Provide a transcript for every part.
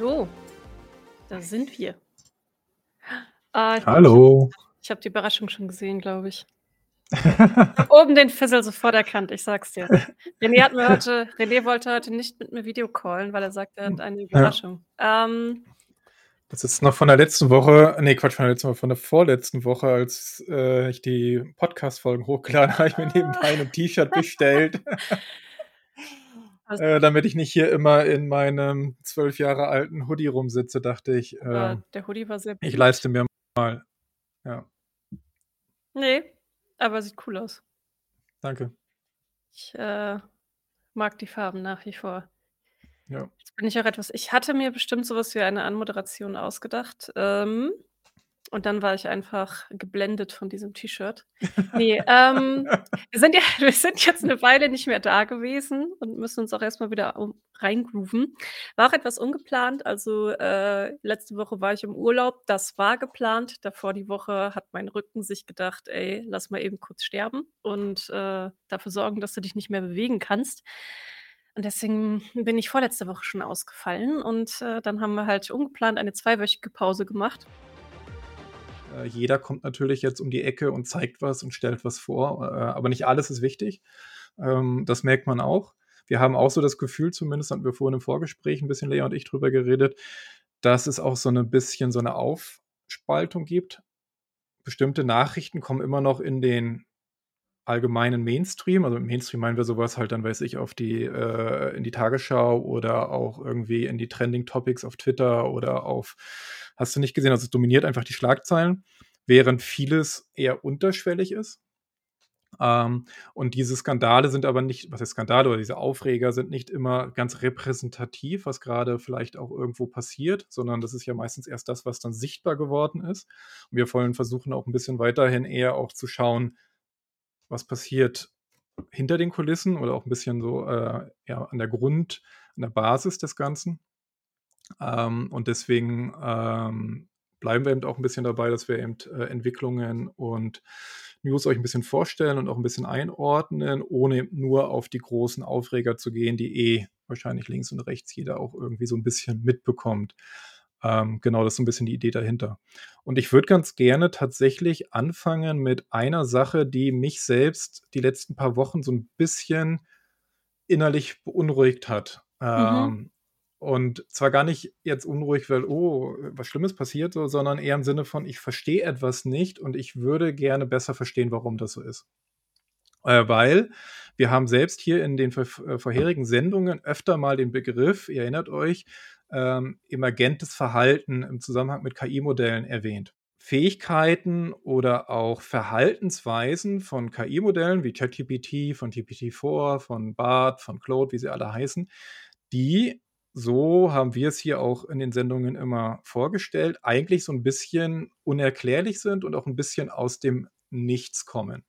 Hallo, da sind wir. Ah, ich Hallo. ich habe die Überraschung schon gesehen, glaube ich. Ich oben den Fissel sofort erkannt, ich sage es dir. René hat mir heute René wollte heute nicht mit mir Video callen, weil er sagt, er hat eine Ja. Überraschung. Ähm, Das ist noch von der letzten Woche, ne, Quatsch, von der letzten Woche, von der vorletzten Woche, als äh, ich die Podcast-Folgen hochgeladen habe, habe ich mir nebenbei ein T-Shirt bestellt. Äh, damit ich nicht hier immer in meinem zwölf Jahre alten Hoodie rumsitze, dachte ich, äh, der Hoodie war sehr ich leiste mir mal. Ja, Ne, aber sieht cool aus. danke. Ich, äh, mag die Farben nach wie vor. Ja. Jetzt bin ich auch etwas ich hatte mir bestimmt so was wie eine Anmoderation ausgedacht, ähm, und dann war ich einfach geblendet von diesem T-Shirt. Ne, ähm, wir sind ja wir sind jetzt 'ne Weile nicht mehr da gewesen und müssen uns auch erst mal wieder um reingrooven. War auch etwas ungeplant, also, äh, letzte Woche war ich im Urlaub, das war geplant. Davor die Woche hat mein Rücken sich gedacht: „Ey, lass mal eben kurz sterben und, äh, dafür sorgen, dass du dich nicht mehr bewegen kannst.“ Und deswegen bin ich vorletzte Woche schon ausgefallen und, äh, dann haben wir halt ungeplant eine zweiwöchige Pause gemacht. Äh, jeder kommt natürlich jetzt um die Ecke und zeigt was und stellt was vor, äh, aber nicht alles ist wichtig. Ähm, das merkt man auch. Wir haben auch so das Gefühl, zumindest hatten wir vorhin im Vorgespräch 'n bisschen Lea und ich drüber geredet, dass es auch so 'ne bisschen so 'ne Aufspaltung gibt. Bestimmte Nachrichten kommen immer noch in den allgemeinen Mainstream. Also, im Mainstream meinen wir so was halt dann, weiß ich, auf die äh, in die Tagesschau oder auch irgendwie in die Trending Topics auf Twitter oder auf hast du nicht gesehen, also, es dominiert einfach die Schlagzeilen, während vieles eher unterschwellig ist. Ähm, und diese Skandale sind aber nicht was heißt Skandale oder diese Aufreger sind nicht immer ganz repräsentativ, was grade vielleicht auch irgendwo passiert, sondern das ist ja meistens erst das, was dann sichtbar geworden ist. Und wir wollen versuchen auch 'n bisschen weiterhin eher auch zu schauen, was passiert hinter den Kulissen oder auch 'n bisschen so, äh, ja, an der Grund an der Basis des Ganzen. Ähm, und deswegen, ähm, bleiben wir eben auch 'n bisschen dabei, dass wir eben, äh, Entwicklungen und News euch 'n bisschen vorstellen und auch 'n bisschen einordnen, ohne nur auf die großen Aufreger zu gehen, die eh wahrscheinlich links und rechts jeder auch irgendwie so 'n bisschen mitbekommt. Ähm, genau, das ist so 'n bisschen die Idee dahinter. Und ich würde ganz gerne tatsächlich anfangen mit einer Sache, die mich selbst die letzten paar Wochen so 'n bisschen innerlich beunruhigt hat. Mhm. Ähm, und zwar gar nicht jetzt unruhig, weil: „Oh, was Schlimmes passiert“, so, sondern eher im Sinne von: „Ich verstehe etwas nicht und ich würde gerne besser verstehen, warum das so ist.“ Äh, weil wir haben selbst hier in den äh, vorherigen Sendungen öfter mal den Begriff, ihr erinnert euch, ähm, emergentes Verhalten im Zusammenhang mit KI-Modellen erwähnt. Fähigkeiten oder auch Verhaltensweisen von KI-Modellen wie ChatGPT, von GPT-4, von Bard, von Claude, wie sie alle heißen, die, so haben wir es hier auch in den Sendungen immer vorgestellt, eigentlich so 'n bisschen unerklärlich sind und auch 'n bisschen aus dem Nichts kommen.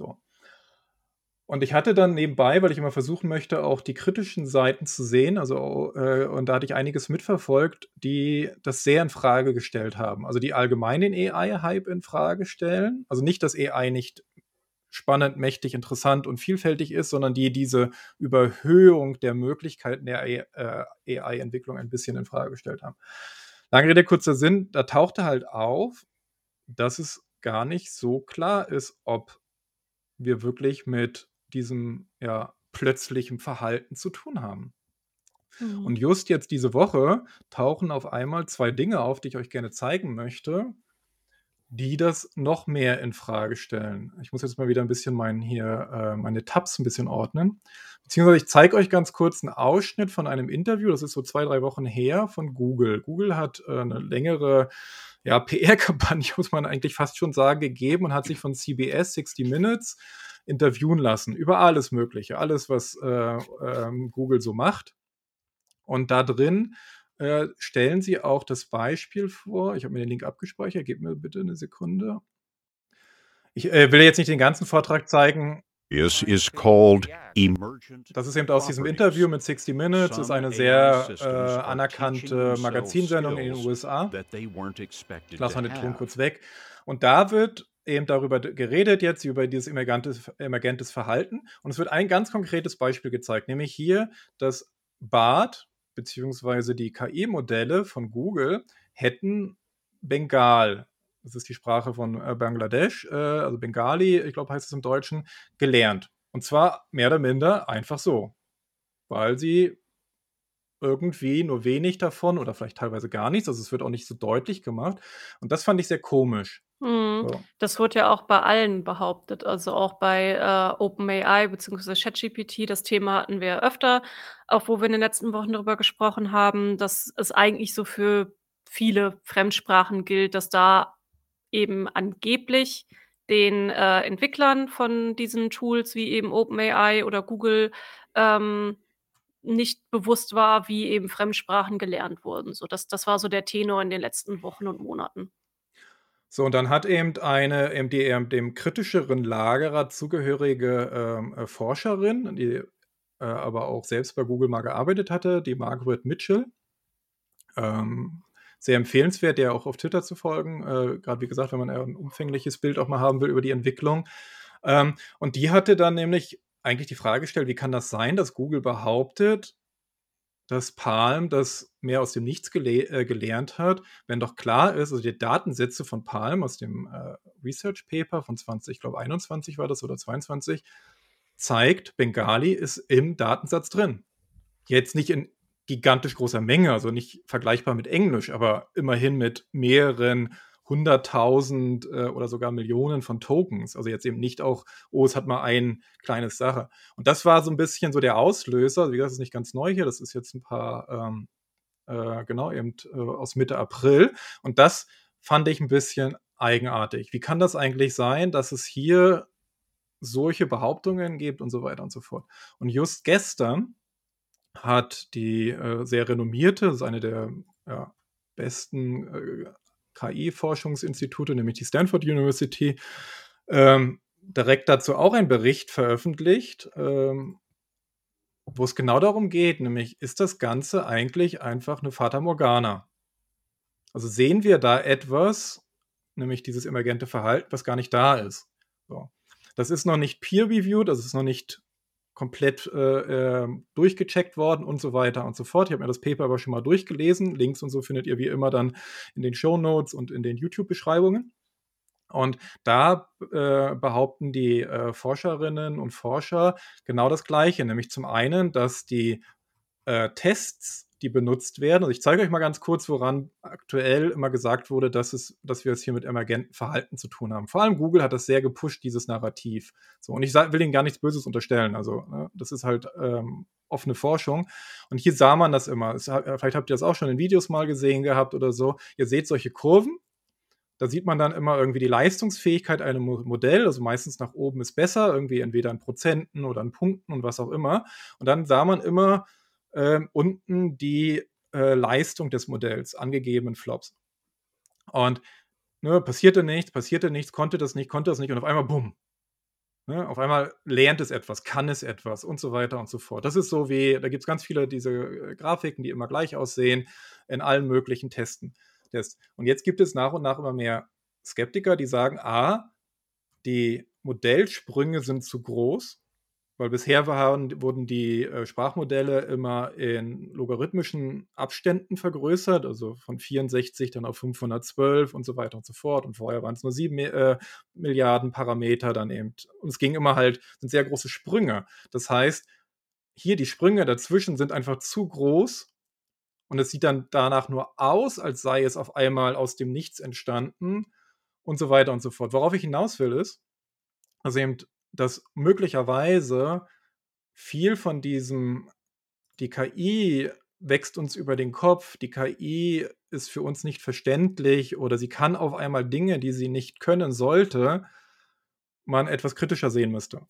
So. Und ich hatte dann nebenbei, weil ich immer versuchen möchte, auch die kritischen Seiten zu sehen, also, äh und da hatte ich einiges mitverfolgt, die das sehr infrage gestellt haben. Also, die allgemein den AI-Hype infrage stellen. Also, nicht, dass AI nicht spannend, mächtig, interessant und vielfältig ist, sondern die diese Überhöhung der Möglichkeiten der AI äh, AI-Entwicklung ein bisschen infrage gestellt haben. Lange Rede, kurzer Sinn, da tauchte halt auf, dass es gar nicht so klar ist, ob wir wirklich mit diesem, ja, plötzlichem Verhalten zu tun haben. Mhm. Und just jetzt diese Woche tauchen auf einmal 2 Dinge auf, die ich euch gerne zeigen möchte, die das noch mehr infrage stellen. Ich muss jetzt mal wieder 'n bisschen meinen hier äh, meine Tabs 'n bisschen ordnen. Beziehungsweise ich zeige euch ganz kurz 'n Ausschnitt von einem Interview, das ist so 2, 3 Wochen her von Google. Google hat, äh, 'ne längere, ja, PR-Kampagne, muss man eigentlich fast schon sagen, gegeben und hat sich von CBS, 60 Minutes, interviewen lassen über alles Mögliche, alles, was, äh, ähm, Google so macht. Und da drin, äh, stellen sie auch das Beispiel vor ich habe mir den Link abgespeichert, gebt mir bitte 'ne Sekunde. Ich, äh, will jetzt nicht den ganzen Vortrag zeigen. This is called emergent Das ist eben aus diesem Interview mit 60 Minutes, ist eine sehr, äh, anerkannte Magazinsendung in den USA. Ich lasse mal den Ton kurz weg. Und da wird eben darüber geredet jetzt, über dieses emergantes emergentes Verhalten. Und es wird ein ganz konkretes Beispiel gezeigt, nämlich hier, dass Bard beziehungsweise die KI-Modelle von Google hätten Bengal, das ist die Sprache von äh, Bangladesch, äh, also Bengali, ich glaube heißt es im Deutschen, gelernt. Und zwar mehr oder minder einfach so, weil sie irgendwie nur wenig davon oder vielleicht teilweise gar nichts, also es wird auch nicht so deutlich gemacht. Und das fand ich sehr komisch. Mhm. So. Das wurde ja auch bei allen behauptet, also auch bei äh, OpenAI bzw. ChatGPT. Das Thema hatten wir öfter, auch wo wir in den letzten Wochen darüber gesprochen haben, dass es eigentlich so für viele Fremdsprachen gilt, dass da eben angeblich den äh, Entwicklern von diesen Tools wie eben OpenAI oder Google ähm, nicht bewusst war, wie eben Fremdsprachen gelernt wurden. So, das, das war so der Tenor in den letzten Wochen und Monaten. So, und dann hat eben eine eben die eben dem kritischeren Lagerer zugehörige ähm, äh, Forscherin, die äh, aber auch selbst bei Google mal gearbeitet hatte, die Margaret Mitchell. Ähm, sehr empfehlenswert, der auch auf Twitter zu folgen, äh, gerade wie gesagt, wenn man ein umfängliches Bild auch mal haben will über die Entwicklung. Ähm, und die hatte dann nämlich eigentlich die Frage gestellt, wie kann das sein, dass Google behauptet, dass Palm das mehr aus dem Nichts gele äh, gelernt hat, wenn doch klar ist, also die Datensätze von Palm aus dem äh, Research Paper von 20, ich glaube 21 war das oder 22, zeigt, Bengali ist im Datensatz drin. Jetzt nicht in gigantisch großer Menge, also nicht vergleichbar mit Englisch, aber immerhin mit mehreren 100.000 äh, oder sogar Millionen von Tokens. Also jetzt eben nicht auch, oh, es hat mal ein kleines Sache. Und das war so ein bisschen so der Auslöser. Wie gesagt, das ist nicht ganz neu hier, das ist jetzt ein paar, ähm, äh, genau, eben äh, aus Mitte April. Und das fand ich ein bisschen eigenartig. Wie kann das eigentlich sein, dass es hier solche Behauptungen gibt und so weiter und so fort? Und just gestern hat die äh, sehr renommierte, das ist eine der ja, besten äh, KI-Forschungsinstitute, nämlich die Stanford University, ähm, direkt dazu auch einen Bericht veröffentlicht, ähm, wo es genau darum geht, nämlich ist das Ganze eigentlich einfach eine Fata Morgana? Also sehen wir da etwas, nämlich dieses emergente Verhalten, was gar nicht da ist. So. Das ist noch nicht peer-reviewed, es ist noch nicht komplett äh, äh, durchgecheckt worden und so weiter und so fort. Ich habe mir das Paper aber schon mal durchgelesen. Links und so findet ihr wie immer dann in den Show Notes und in den YouTube-Beschreibungen. Und da äh, behaupten die äh, Forscherinnen und Forscher genau das Gleiche, nämlich zum einen, dass die äh, Tests die benutzt werden. Also ich zeige euch mal ganz kurz, woran aktuell immer gesagt wurde, dass, es, dass wir es hier mit emergenten Verhalten zu tun haben. Vor allem Google hat das sehr gepusht, dieses Narrativ. So, und ich will ihnen gar nichts Böses unterstellen. Also, ne, das ist halt ähm, offene Forschung. Und hier sah man das immer. Es, vielleicht habt ihr das auch schon in Videos mal gesehen gehabt oder so. Ihr seht solche Kurven. Da sieht man dann immer irgendwie die Leistungsfähigkeit einem Modell, also meistens nach oben ist besser, irgendwie entweder in Prozenten oder in Punkten und was auch immer. Und dann sah man immer, äh, unten die äh, Leistung des Modells, angegebenen Flops. Und ne, passierte nichts, passierte nichts, konnte das nicht, konnte das nicht und auf einmal bumm. Ne, auf einmal lernt es etwas, kann es etwas und so weiter und so fort. Das ist so wie, da gibt es ganz viele diese äh, Grafiken, die immer gleich aussehen, in allen möglichen Testen. Tests. Und jetzt gibt es nach und nach immer mehr Skeptiker, die sagen, a, die Modellsprünge sind zu groß, weil bisher waren, wurden die äh, Sprachmodelle immer in logarithmischen Abständen vergrößert, also von 64 dann auf 512 und so weiter und so fort. Und vorher waren es nur 7 äh, Milliarden Parameter dann eben. Und es ging immer halt, sind sehr große Sprünge. Das heißt, hier die Sprünge dazwischen sind einfach zu groß und es sieht dann danach nur aus, als sei es auf einmal aus dem Nichts entstanden und so weiter und so fort. Worauf ich hinaus will ist, also eben dass möglicherweise viel von diesem, die KI wächst uns über den Kopf, die KI ist für uns nicht verständlich oder sie kann auf einmal Dinge, die sie nicht können sollte, man etwas kritischer sehen müsste.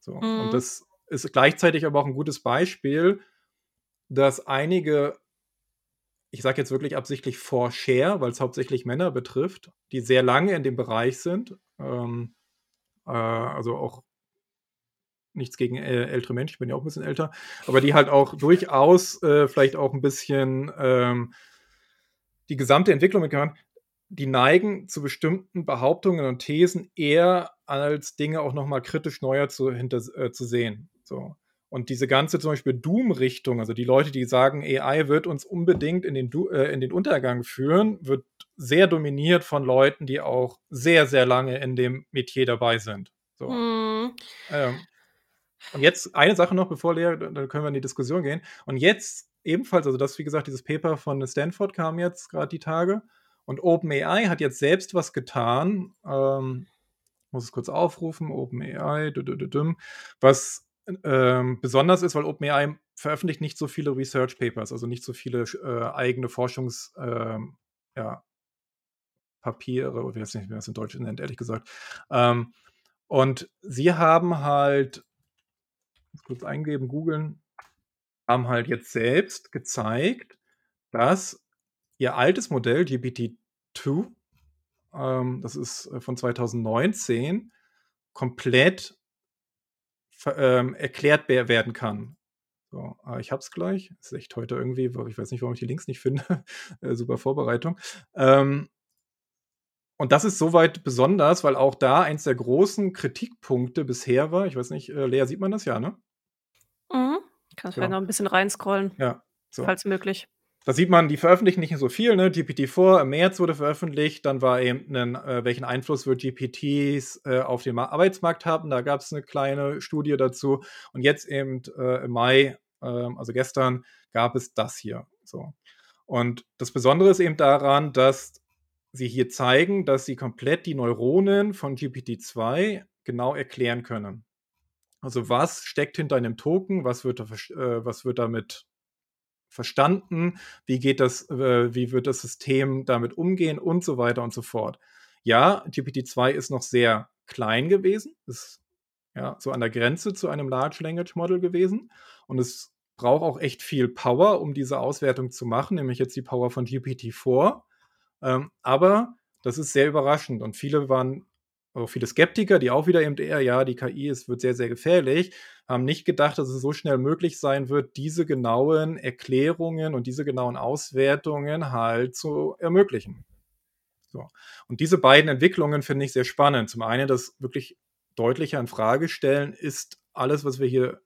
So. Mhm. Und das ist gleichzeitig aber auch ein gutes Beispiel, dass einige, ich sage jetzt wirklich absichtlich Forscher, weil es hauptsächlich Männer betrifft, die sehr lange in dem Bereich sind, ähm, äh, also auch nichts gegen äh, ältere Menschen, ich bin ja auch ein bisschen älter, aber die halt auch durchaus äh, vielleicht auch ein bisschen ähm, die gesamte Entwicklung mitgemacht die neigen zu bestimmten Behauptungen und Thesen eher als Dinge auch nochmal kritisch neuer zu, hinter, äh, zu sehen. So. Und diese ganze zum Beispiel Doom-Richtung, also die Leute, die sagen, AI wird uns unbedingt in den, du äh, in den Untergang führen, wird sehr dominiert von Leuten, die auch sehr, sehr lange in dem Metier dabei sind. So. Mhm. Ähm, und jetzt eine Sache noch, bevor Lea, dann können wir in die Diskussion gehen. Und jetzt ebenfalls, also das, wie gesagt, dieses Paper von Stanford kam jetzt gerade die Tage. Und OpenAI hat jetzt selbst was getan. Ähm, muss es kurz aufrufen, OpenAI, was ähm, besonders ist, weil OpenAI veröffentlicht nicht so viele Research Papers, also nicht so viele äh, eigene Forschungs, ähm, ja, oder wie weiß nicht, wie man es in Deutsch nennt, ehrlich gesagt. Ähm, und sie haben halt, kurz eingeben, googeln, haben halt jetzt selbst gezeigt, dass ihr altes Modell, GPT-2, ähm, das ist äh, von 2019, komplett ähm, erklärt werden kann. So, äh, ich hab's gleich. Das ist echt heute irgendwie, ich weiß nicht, warum ich die Links nicht finde. äh, super Vorbereitung. Ähm, und das ist soweit besonders, weil auch da eins der großen Kritikpunkte bisher war, ich weiß nicht, äh, Lea, sieht man das ja, ne? Mhm. Kannst vielleicht Ja. noch ein bisschen reinscrollen, Ja, so. falls möglich. Da sieht man, die veröffentlichen nicht so viel, ne? GPT-4 im März wurde veröffentlicht, dann war eben ein, äh, welchen Einfluss wird GPTs äh, auf den Ma Arbeitsmarkt haben. Da gab es eine kleine Studie dazu. Und jetzt eben äh, im Mai, ähm, also gestern, gab es das hier. So. Und das Besondere ist eben daran, dass sie hier zeigen, dass sie komplett die Neuronen von GPT-2 genau erklären können. Also was steckt hinter einem Token, was wird, da, äh, was wird damit verstanden, wie geht das, äh, wie wird das System damit umgehen und so weiter und so fort. Ja, GPT-2 ist noch sehr klein gewesen, ist ja so an der Grenze zu einem Large Language Model gewesen und es braucht auch echt viel Power, um diese Auswertung zu machen, nämlich jetzt die Power von GPT-4. Ähm, aber das ist sehr überraschend und viele waren, auch viele Skeptiker, die auch wieder eben eher, ja, die KI ist, wird sehr, sehr gefährlich, haben nicht gedacht, dass es so schnell möglich sein wird, diese genauen Erklärungen und diese genauen Auswertungen halt zu ermöglichen. So. Und diese beiden Entwicklungen finde ich sehr spannend. Zum einen das wirklich deutlicher in Frage stellen, ist alles, was wir hier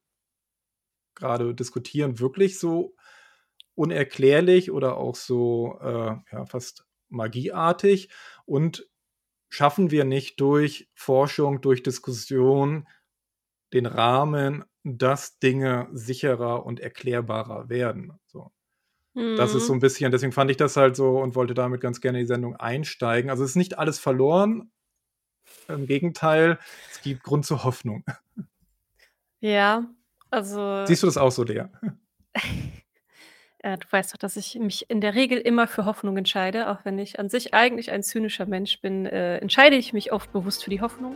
gerade diskutieren, wirklich so unerklärlich oder auch so äh, ja, fast magieartig und schaffen wir nicht durch Forschung, durch Diskussion den Rahmen, dass Dinge sicherer und erklärbarer werden. So. Das ist so Mhm. ein bisschen, deswegen fand ich das halt so und wollte damit ganz gerne in die Sendung einsteigen. Also es ist nicht alles verloren. Im Gegenteil, es gibt Grund zur Hoffnung. Ja, also Siehst du das auch so, Lea? äh, du weißt doch, dass ich mich in der Regel immer für Hoffnung entscheide, auch wenn ich an sich eigentlich ein zynischer Mensch bin, äh, entscheide ich mich oft bewusst für die Hoffnung.